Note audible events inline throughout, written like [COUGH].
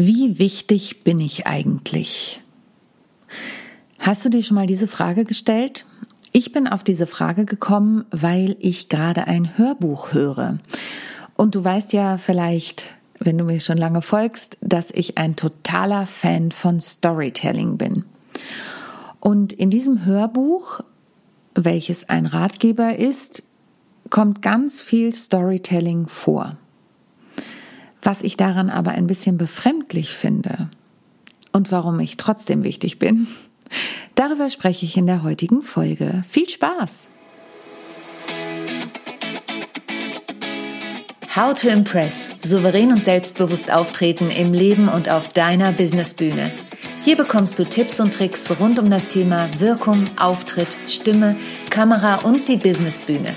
Wie wichtig bin ich eigentlich? Hast du dir schon mal diese Frage gestellt? Ich bin auf diese Frage gekommen, weil ich gerade ein Hörbuch höre. Und du weißt ja vielleicht, wenn du mir schon lange folgst, dass ich ein totaler Fan von Storytelling bin. Und in diesem Hörbuch, welches ein Ratgeber ist, kommt ganz viel Storytelling vor. Was ich daran aber ein bisschen befremdlich finde und warum ich trotzdem wichtig bin, [LAUGHS] darüber spreche ich in der heutigen Folge. Viel Spaß! How to Impress. Souverän und selbstbewusst auftreten im Leben und auf deiner Businessbühne. Hier bekommst du Tipps und Tricks rund um das Thema Wirkung, Auftritt, Stimme, Kamera und die Businessbühne.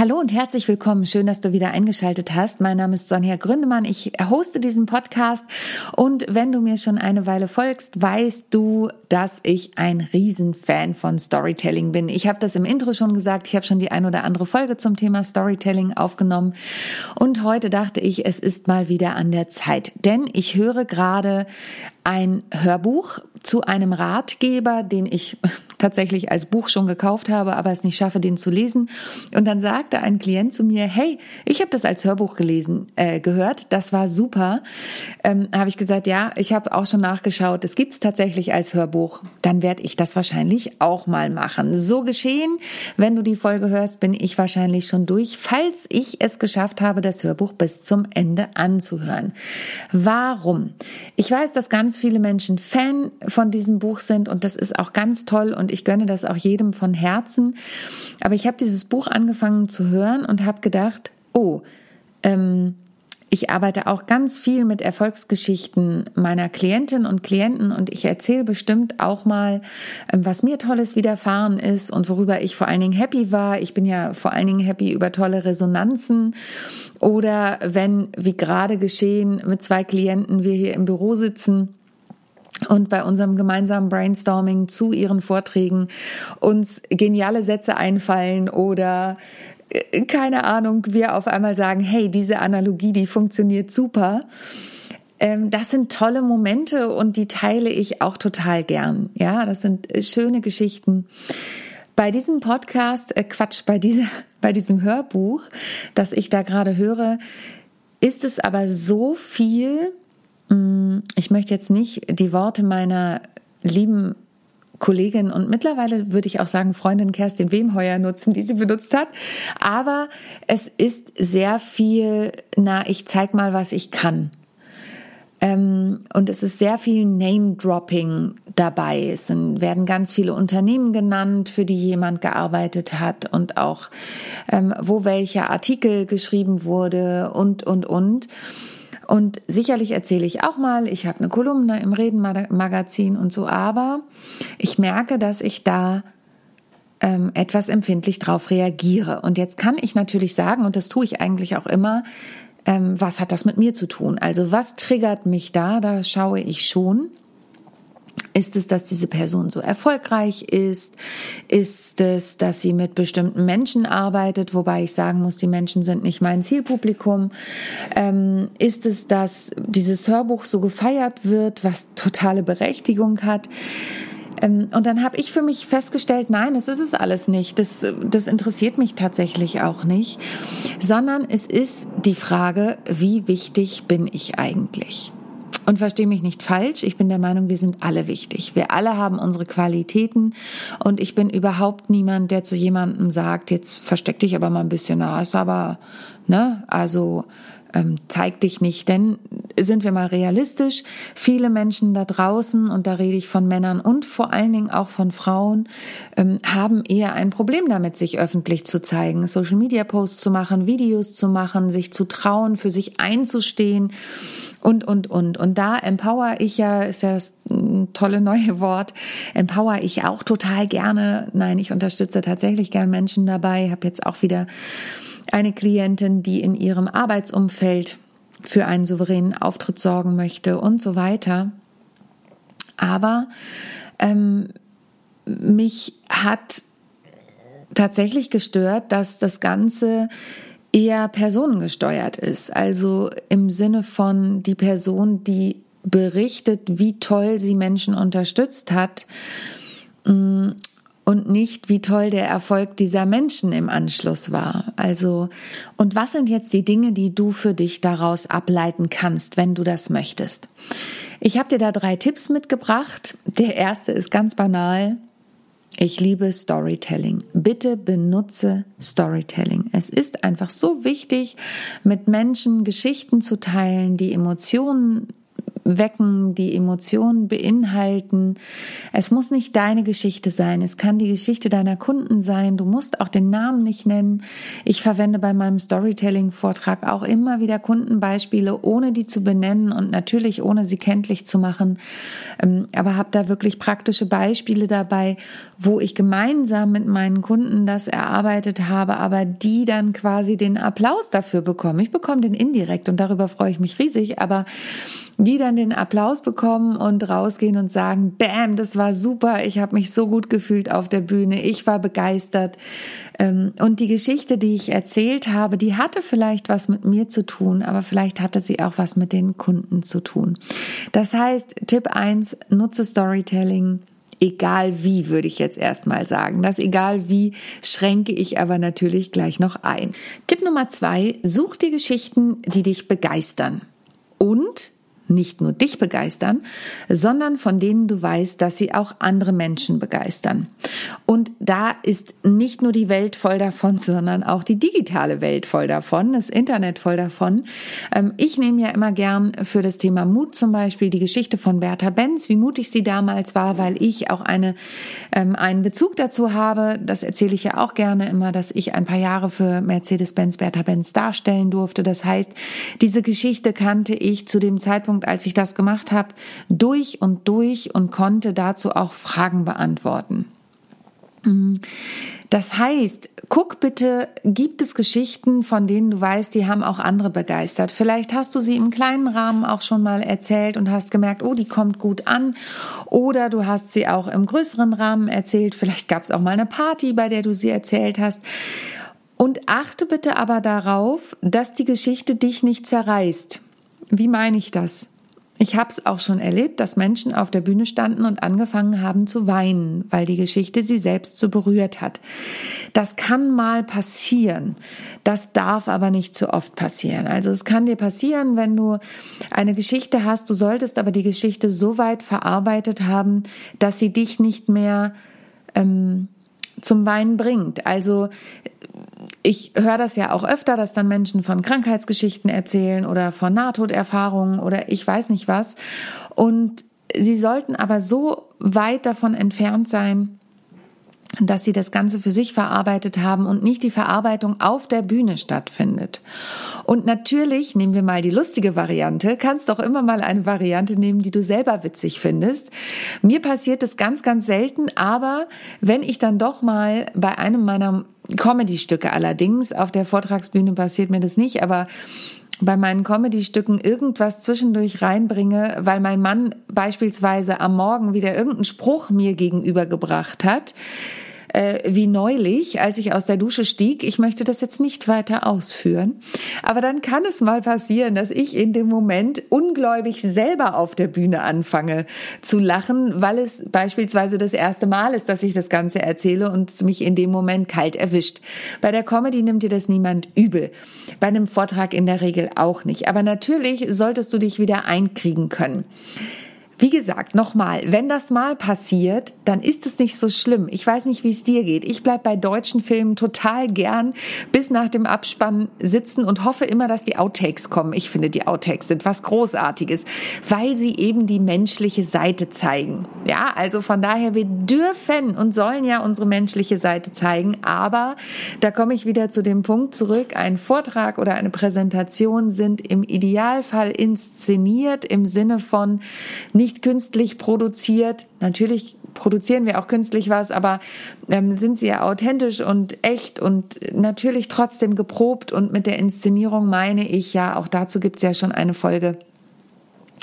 Hallo und herzlich willkommen. Schön, dass du wieder eingeschaltet hast. Mein Name ist Sonja Gründemann. Ich hoste diesen Podcast und wenn du mir schon eine Weile folgst, weißt du, dass ich ein Riesenfan von Storytelling bin. Ich habe das im Intro schon gesagt. Ich habe schon die ein oder andere Folge zum Thema Storytelling aufgenommen und heute dachte ich, es ist mal wieder an der Zeit, denn ich höre gerade ein Hörbuch zu einem Ratgeber, den ich [LAUGHS] tatsächlich als Buch schon gekauft habe, aber es nicht schaffe, den zu lesen. Und dann sagte ein Klient zu mir, hey, ich habe das als Hörbuch gelesen, äh, gehört, das war super. Ähm, habe ich gesagt, ja, ich habe auch schon nachgeschaut, es gibt es tatsächlich als Hörbuch. Dann werde ich das wahrscheinlich auch mal machen. So geschehen, wenn du die Folge hörst, bin ich wahrscheinlich schon durch, falls ich es geschafft habe, das Hörbuch bis zum Ende anzuhören. Warum? Ich weiß, dass ganz viele Menschen Fan von diesem Buch sind und das ist auch ganz toll und ich gönne das auch jedem von Herzen. Aber ich habe dieses Buch angefangen zu hören und habe gedacht, oh, ähm, ich arbeite auch ganz viel mit Erfolgsgeschichten meiner Klientinnen und Klienten und ich erzähle bestimmt auch mal, ähm, was mir tolles widerfahren ist und worüber ich vor allen Dingen happy war. Ich bin ja vor allen Dingen happy über tolle Resonanzen oder wenn, wie gerade geschehen, mit zwei Klienten wir hier im Büro sitzen und bei unserem gemeinsamen Brainstorming zu ihren Vorträgen uns geniale Sätze einfallen oder keine Ahnung, wir auf einmal sagen, hey, diese Analogie, die funktioniert super. Ähm, das sind tolle Momente und die teile ich auch total gern. Ja, das sind äh, schöne Geschichten. Bei diesem Podcast, äh Quatsch, bei, dieser, [LAUGHS] bei diesem Hörbuch, das ich da gerade höre, ist es aber so viel, Mm, ich möchte jetzt nicht die Worte meiner lieben Kollegin und mittlerweile würde ich auch sagen Freundin Kerstin Wemheuer nutzen, die sie benutzt hat. Aber es ist sehr viel, na, ich zeig mal, was ich kann. Ähm, und es ist sehr viel Name-Dropping dabei. Es werden ganz viele Unternehmen genannt, für die jemand gearbeitet hat und auch, ähm, wo welcher Artikel geschrieben wurde und, und, und. Und sicherlich erzähle ich auch mal, ich habe eine Kolumne im Redenmagazin und so, aber ich merke, dass ich da ähm, etwas empfindlich drauf reagiere. Und jetzt kann ich natürlich sagen, und das tue ich eigentlich auch immer, ähm, was hat das mit mir zu tun? Also was triggert mich da? Da schaue ich schon. Ist es, dass diese Person so erfolgreich ist? Ist es, dass sie mit bestimmten Menschen arbeitet, wobei ich sagen muss, die Menschen sind nicht mein Zielpublikum? Ähm, ist es, dass dieses Hörbuch so gefeiert wird, was totale Berechtigung hat? Ähm, und dann habe ich für mich festgestellt, nein, das ist es alles nicht. Das, das interessiert mich tatsächlich auch nicht, sondern es ist die Frage, wie wichtig bin ich eigentlich? Und verstehe mich nicht falsch, ich bin der Meinung, wir sind alle wichtig. Wir alle haben unsere Qualitäten und ich bin überhaupt niemand, der zu jemandem sagt, jetzt versteck dich aber mal ein bisschen, na, ist aber, ne, also ähm, zeig dich nicht. Denn sind wir mal realistisch, viele Menschen da draußen, und da rede ich von Männern und vor allen Dingen auch von Frauen, ähm, haben eher ein Problem damit, sich öffentlich zu zeigen, Social-Media-Posts zu machen, Videos zu machen, sich zu trauen, für sich einzustehen und, und, und. Und da empower ich ja, ist ja das tolle neue Wort, empower ich auch total gerne. Nein, ich unterstütze tatsächlich gern Menschen dabei, habe jetzt auch wieder eine Klientin, die in ihrem Arbeitsumfeld für einen souveränen Auftritt sorgen möchte und so weiter. Aber ähm, mich hat tatsächlich gestört, dass das Ganze eher personengesteuert ist. Also im Sinne von die Person, die berichtet, wie toll sie Menschen unterstützt hat mm, und nicht, wie toll der Erfolg dieser Menschen im Anschluss war. Also, und was sind jetzt die Dinge, die du für dich daraus ableiten kannst, wenn du das möchtest? Ich habe dir da drei Tipps mitgebracht. Der erste ist ganz banal. Ich liebe Storytelling. Bitte benutze Storytelling. Es ist einfach so wichtig, mit Menschen Geschichten zu teilen, die Emotionen wecken, die Emotionen beinhalten. Es muss nicht deine Geschichte sein, es kann die Geschichte deiner Kunden sein. Du musst auch den Namen nicht nennen. Ich verwende bei meinem Storytelling-Vortrag auch immer wieder Kundenbeispiele, ohne die zu benennen und natürlich ohne sie kenntlich zu machen. Ähm, aber habe da wirklich praktische Beispiele dabei, wo ich gemeinsam mit meinen Kunden das erarbeitet habe, aber die dann quasi den Applaus dafür bekommen. Ich bekomme den indirekt und darüber freue ich mich riesig, aber die dann den Applaus bekommen und rausgehen und sagen, Bam, das war super, ich habe mich so gut gefühlt auf der Bühne, ich war begeistert. Ähm, und die Geschichte, die ich erzählt habe, die hatte vielleicht was mit mir zu tun, aber vielleicht hatte sie auch was mit den Kunden zu tun. Das heißt, Tipp eins: nutze Storytelling egal wie, würde ich jetzt erstmal sagen. Das egal wie schränke ich aber natürlich gleich noch ein. Tipp Nummer zwei, such dir Geschichten, die dich begeistern. Nicht nur dich begeistern, sondern von denen du weißt, dass sie auch andere Menschen begeistern. Und da ist nicht nur die Welt voll davon, sondern auch die digitale Welt voll davon, das Internet voll davon. Ähm, ich nehme ja immer gern für das Thema Mut zum Beispiel die Geschichte von Bertha Benz, wie mutig sie damals war, weil ich auch eine, ähm, einen Bezug dazu habe. Das erzähle ich ja auch gerne immer, dass ich ein paar Jahre für Mercedes-Benz Bertha Benz darstellen durfte. Das heißt, diese Geschichte kannte ich zu dem Zeitpunkt Zeitpunkt, als ich das gemacht habe, durch und durch und konnte dazu auch Fragen beantworten. Das heißt, guck bitte, gibt es Geschichten, von denen du weißt, die haben auch andere begeistert. Vielleicht hast du sie im kleinen Rahmen auch schon mal erzählt und hast gemerkt, oh, die kommt gut an. Oder du hast sie auch im größeren Rahmen erzählt. Vielleicht gab es auch mal eine Party, bei der du sie erzählt hast. Und achte bitte aber darauf, dass die Geschichte dich nicht zerreißt. Wie meine ich das? Ich habe es auch schon erlebt, dass Menschen auf der Bühne standen und angefangen haben zu weinen, weil die Geschichte sie selbst so berührt hat. Das kann mal passieren. Das darf aber nicht zu oft passieren. Also es kann dir passieren, wenn du eine Geschichte hast, du solltest aber die Geschichte so weit verarbeitet haben, dass sie dich nicht mehr ähm, zum Weinen bringt. Also ich höre das ja auch öfter, dass dann Menschen von Krankheitsgeschichten erzählen oder von Nahtoderfahrungen oder ich weiß nicht was. Und sie sollten aber so weit davon entfernt sein, dass sie das Ganze für sich verarbeitet haben und nicht die Verarbeitung auf der Bühne stattfindet. Und natürlich, nehmen wir mal die lustige Variante, kannst auch immer mal eine Variante nehmen, die du selber witzig findest. Mir passiert es ganz, ganz selten, aber wenn ich dann doch mal bei einem meiner Comedy-Stücke allerdings. Auf der Vortragsbühne passiert mir das nicht, aber bei meinen Comedy-Stücken irgendwas zwischendurch reinbringe, weil mein Mann beispielsweise am Morgen wieder irgendeinen Spruch mir gegenübergebracht hat, äh, wie neulich, als ich aus der Dusche stieg. Ich möchte das jetzt nicht weiter ausführen. Aber dann kann es mal passieren, dass ich in dem Moment ungläubig selber auf der Bühne anfange zu lachen, weil es beispielsweise das erste Mal ist, dass ich das Ganze erzähle und mich in dem Moment kalt erwischt. Bei der Comedy nimmt dir das niemand übel. Bei einem Vortrag in der Regel auch nicht. Aber natürlich solltest du dich wieder einkriegen können. Wie gesagt, nochmal, wenn das mal passiert, dann ist es nicht so schlimm. Ich weiß nicht, wie es dir geht. Ich bleib bei deutschen Filmen total gern bis nach dem Abspann sitzen und hoffe immer, dass die Outtakes kommen. Ich finde, die Outtakes sind was Großartiges, weil sie eben die menschliche Seite zeigen. Ja, also von daher, wir dürfen und sollen ja unsere menschliche Seite zeigen, aber da komme ich wieder zu dem Punkt zurück, ein Vortrag oder eine Präsentation sind im Idealfall inszeniert im Sinne von nicht nicht künstlich produziert. Natürlich produzieren wir auch künstlich was, aber ähm, sind sie ja authentisch und echt und natürlich trotzdem geprobt und mit der Inszenierung meine ich ja, auch dazu gibt es ja schon eine Folge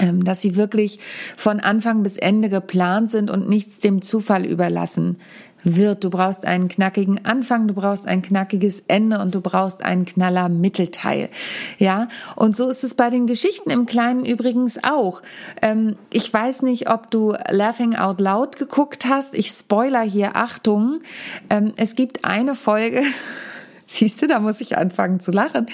ähm, dass sie wirklich von Anfang bis Ende geplant sind und nichts dem Zufall überlassen wird. Du brauchst einen knackigen Anfang, du brauchst ein knackiges Ende und du brauchst einen knaller Mittelteil. Ja, und so ist es bei den Geschichten im Kleinen übrigens auch. Ähm, ich weiß nicht, ob du Laughing Out Loud geguckt hast. Ich spoiler hier, Achtung. Ähm, es gibt eine Folge, [LAUGHS] Siehst du, da muss ich anfangen zu lachen.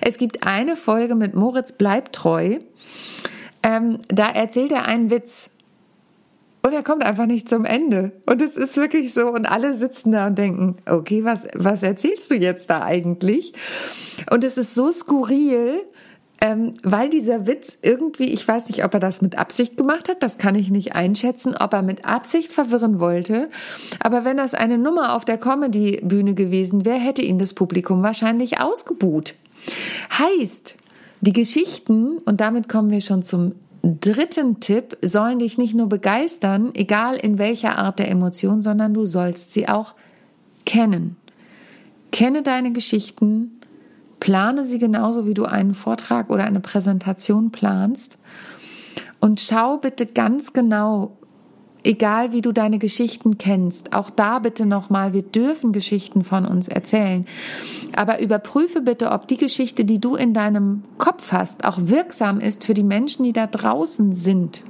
Es gibt eine Folge mit Moritz Bleibtreu. Ähm, da erzählt er einen Witz. Und er kommt einfach nicht zum Ende. Und es ist wirklich so. Und alle sitzen da und denken, okay, was, was erzählst du jetzt da eigentlich? Und es ist so skurril, ähm, weil dieser Witz irgendwie, ich weiß nicht, ob er das mit Absicht gemacht hat, das kann ich nicht einschätzen, ob er mit Absicht verwirren wollte. Aber wenn das eine Nummer auf der Comedy-Bühne gewesen wäre, hätte ihn das Publikum wahrscheinlich ausgebuht. Heißt, die Geschichten, und damit kommen wir schon zum dritten Tipp sollen dich nicht nur begeistern, egal in welcher Art der Emotion, sondern du sollst sie auch kennen. Kenne deine Geschichten, plane sie genauso, wie du einen Vortrag oder eine Präsentation planst und schau bitte ganz genau, egal wie du deine Geschichten kennst, auch da bitte nochmal, wir dürfen Geschichten von uns erzählen. Aber überprüfe bitte, ob die Geschichte, die du in deinem Kopf hast, auch wirksam ist für die Menschen, die da draußen sind.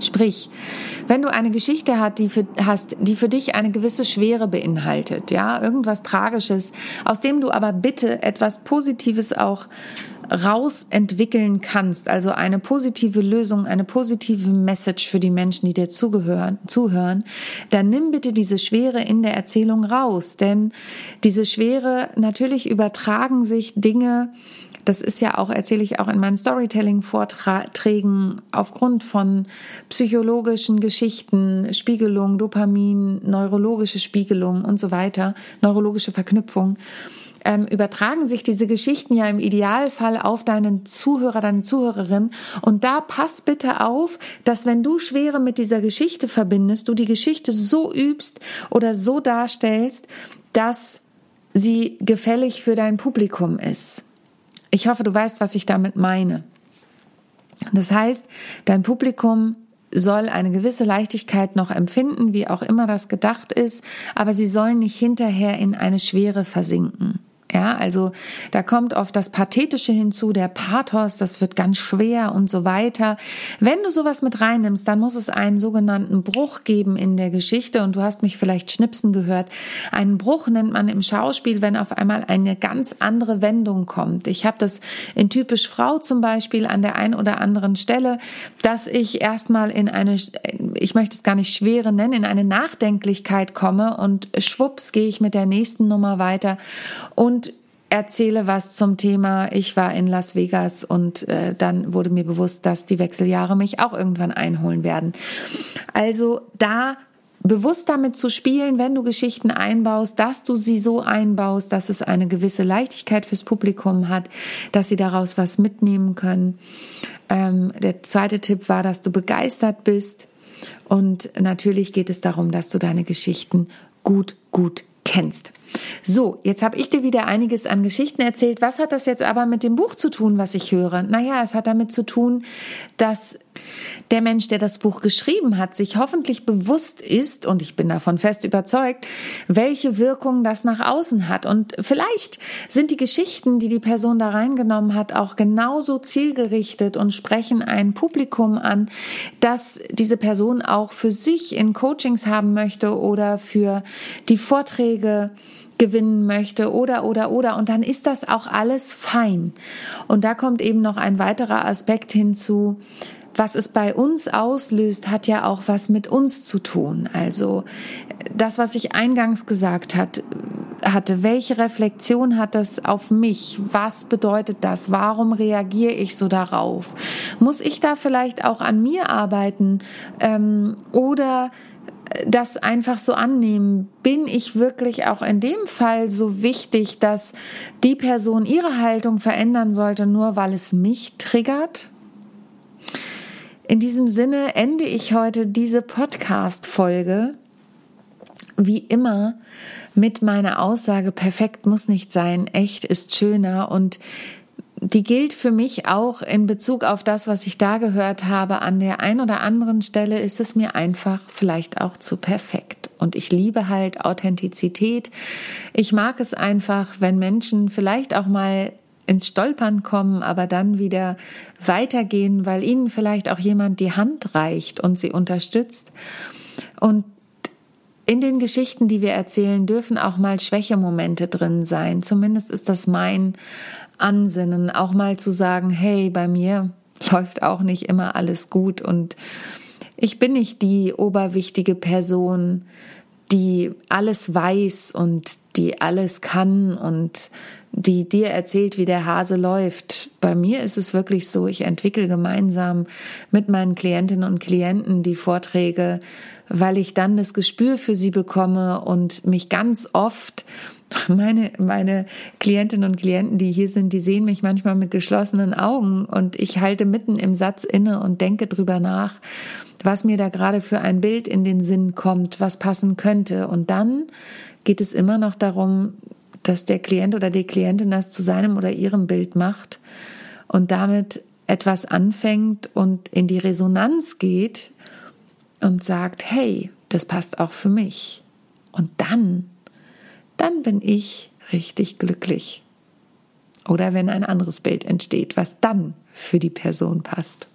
Sprich, wenn du eine Geschichte hast, die für, hast, die für dich eine gewisse Schwere beinhaltet, ja, irgendwas Tragisches, aus dem du aber bitte etwas Positives auch rausentwickeln kannst, also eine positive Lösung, eine positive Message für die Menschen, die dir zugehören, zuhören, dann nimm bitte diese Schwere in der Erzählung raus, denn diese Schwere, natürlich übertragen sich Dinge, das ist ja auch, erzähle ich auch in meinen Storytelling-Vorträgen aufgrund von psychologischen Geschichten, Spiegelung, Dopamin, neurologische Spiegelung und so weiter, neurologische Verknüpfung ähm, übertragen sich diese Geschichten ja im Idealfall auf deinen Zuhörer, deine Zuhörerin. Und da pass bitte auf, dass wenn du Schwere mit dieser Geschichte verbindest, du die Geschichte so übst oder so darstellst, dass sie gefällig für dein Publikum ist. Ich hoffe, du weißt, was ich damit meine. Das heißt, dein Publikum soll eine gewisse Leichtigkeit noch empfinden, wie auch immer das gedacht ist, aber sie sollen nicht hinterher in eine Schwere versinken. Ja, also da kommt oft das Pathetische hinzu, der Pathos, das wird ganz schwer und so weiter. Wenn du sowas mit reinnimmst, dann muss es einen sogenannten Bruch geben in der Geschichte und du hast mich vielleicht schnipsen gehört. Einen Bruch nennt man im Schauspiel, wenn auf einmal eine ganz andere Wendung kommt. Ich habe das in typisch Frau zum Beispiel an der einen oder anderen Stelle, dass ich erstmal in eine, ich möchte es gar nicht schwere nennen, in eine Nachdenklichkeit komme und schwupps gehe ich mit der nächsten Nummer weiter und erzähle was zum Thema, ich war in Las Vegas und äh, dann wurde mir bewusst, dass die Wechseljahre mich auch irgendwann einholen werden. Also da bewusst damit zu spielen, wenn du Geschichten einbaust, dass du sie so einbaust, dass es eine gewisse Leichtigkeit fürs Publikum hat, dass sie daraus was mitnehmen können. Ähm, der zweite Tipp war, dass du begeistert bist. Und natürlich geht es darum, dass du deine Geschichten gut, gut kennst. So, jetzt habe ich dir wieder einiges an Geschichten erzählt. Was hat das jetzt aber mit dem Buch zu tun, was ich höre? Naja, es hat damit zu tun, dass der Mensch, der das Buch geschrieben hat, sich hoffentlich bewusst ist, und ich bin davon fest überzeugt, welche Wirkung das nach außen hat. Und vielleicht sind die Geschichten, die die Person da reingenommen hat, auch genauso zielgerichtet und sprechen ein Publikum an, das diese Person auch für sich in Coachings haben möchte oder für die Vorträge gewinnen möchte oder oder oder und dann ist das auch alles fein. Und da kommt eben noch ein weiterer Aspekt hinzu, was es bei uns auslöst, hat ja auch was mit uns zu tun. Also das, was ich eingangs gesagt hat, hatte, welche Reflexion hat das auf mich? Was bedeutet das? Warum reagiere ich so darauf? Muss ich da vielleicht auch an mir arbeiten ähm, oder das einfach so annehmen? Bin ich wirklich auch in dem Fall so wichtig, dass die Person ihre Haltung verändern sollte, nur weil es mich triggert? In diesem Sinne ende ich heute diese Podcast-Folge wie immer mit meiner Aussage, perfekt muss nicht sein, echt ist schöner und die gilt für mich auch in Bezug auf das, was ich da gehört habe. An der einen oder anderen Stelle ist es mir einfach vielleicht auch zu perfekt. Und ich liebe halt Authentizität. Ich mag es einfach, wenn Menschen vielleicht auch mal ins Stolpern kommen, aber dann wieder weitergehen, weil ihnen vielleicht auch jemand die Hand reicht und sie unterstützt. Und in den Geschichten, die wir erzählen, dürfen auch mal Schwächemomente drin sein. Zumindest ist das mein Ansinnen, auch mal zu sagen, hey, bei mir [LAUGHS] läuft auch nicht immer alles gut und ich bin nicht die oberwichtige Person, die alles weiß und die alles kann und die dir erzählt, wie der Hase läuft. Bei mir ist es wirklich so, ich entwickle gemeinsam mit meinen Klientinnen und Klienten die Vorträge, weil ich dann das Gespür für sie bekomme und mich ganz oft [LAUGHS] meine, meine Klientinnen und Klienten, die hier sind, die sehen mich manchmal mit geschlossenen Augen und ich halte mitten im Satz inne und denke drüber nach, was mir da gerade für ein Bild in den Sinn kommt, was passen könnte. Und dann geht es immer noch darum, dass der Klient oder die Klientin das zu seinem oder ihrem Bild macht und damit etwas anfängt und in die Resonanz geht und sagt, hey, das passt auch für mich. Und dann, dann bin ich richtig glücklich. Oder wenn ein anderes Bild entsteht, was dann für die Person passt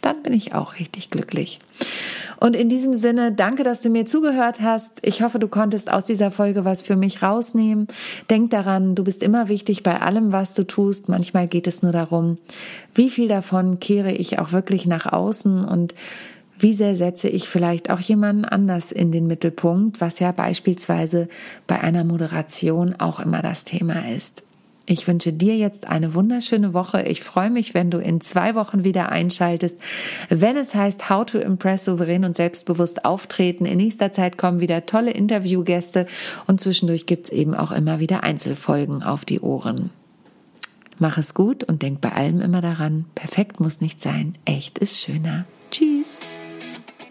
dann bin ich auch richtig glücklich. Und in diesem Sinne, danke, dass du mir zugehört hast. Ich hoffe, du konntest aus dieser Folge was für mich rausnehmen. Denk daran, du bist immer wichtig bei allem, was du tust. Manchmal geht es nur darum, wie viel davon kehre ich auch wirklich nach außen und wie sehr setze ich vielleicht auch jemanden anders in den Mittelpunkt, was ja beispielsweise bei einer Moderation auch immer das Thema ist. Ich wünsche dir jetzt eine wunderschöne Woche. Ich freue mich, wenn du in zwei Wochen wieder einschaltest, wenn es heißt How to Impress souverän und selbstbewusst auftreten. In nächster Zeit kommen wieder tolle Interviewgäste und zwischendurch gibt es eben auch immer wieder Einzelfolgen auf die Ohren. Mach es gut und denk bei allem immer daran, perfekt muss nicht sein, echt ist schöner. Tschüss.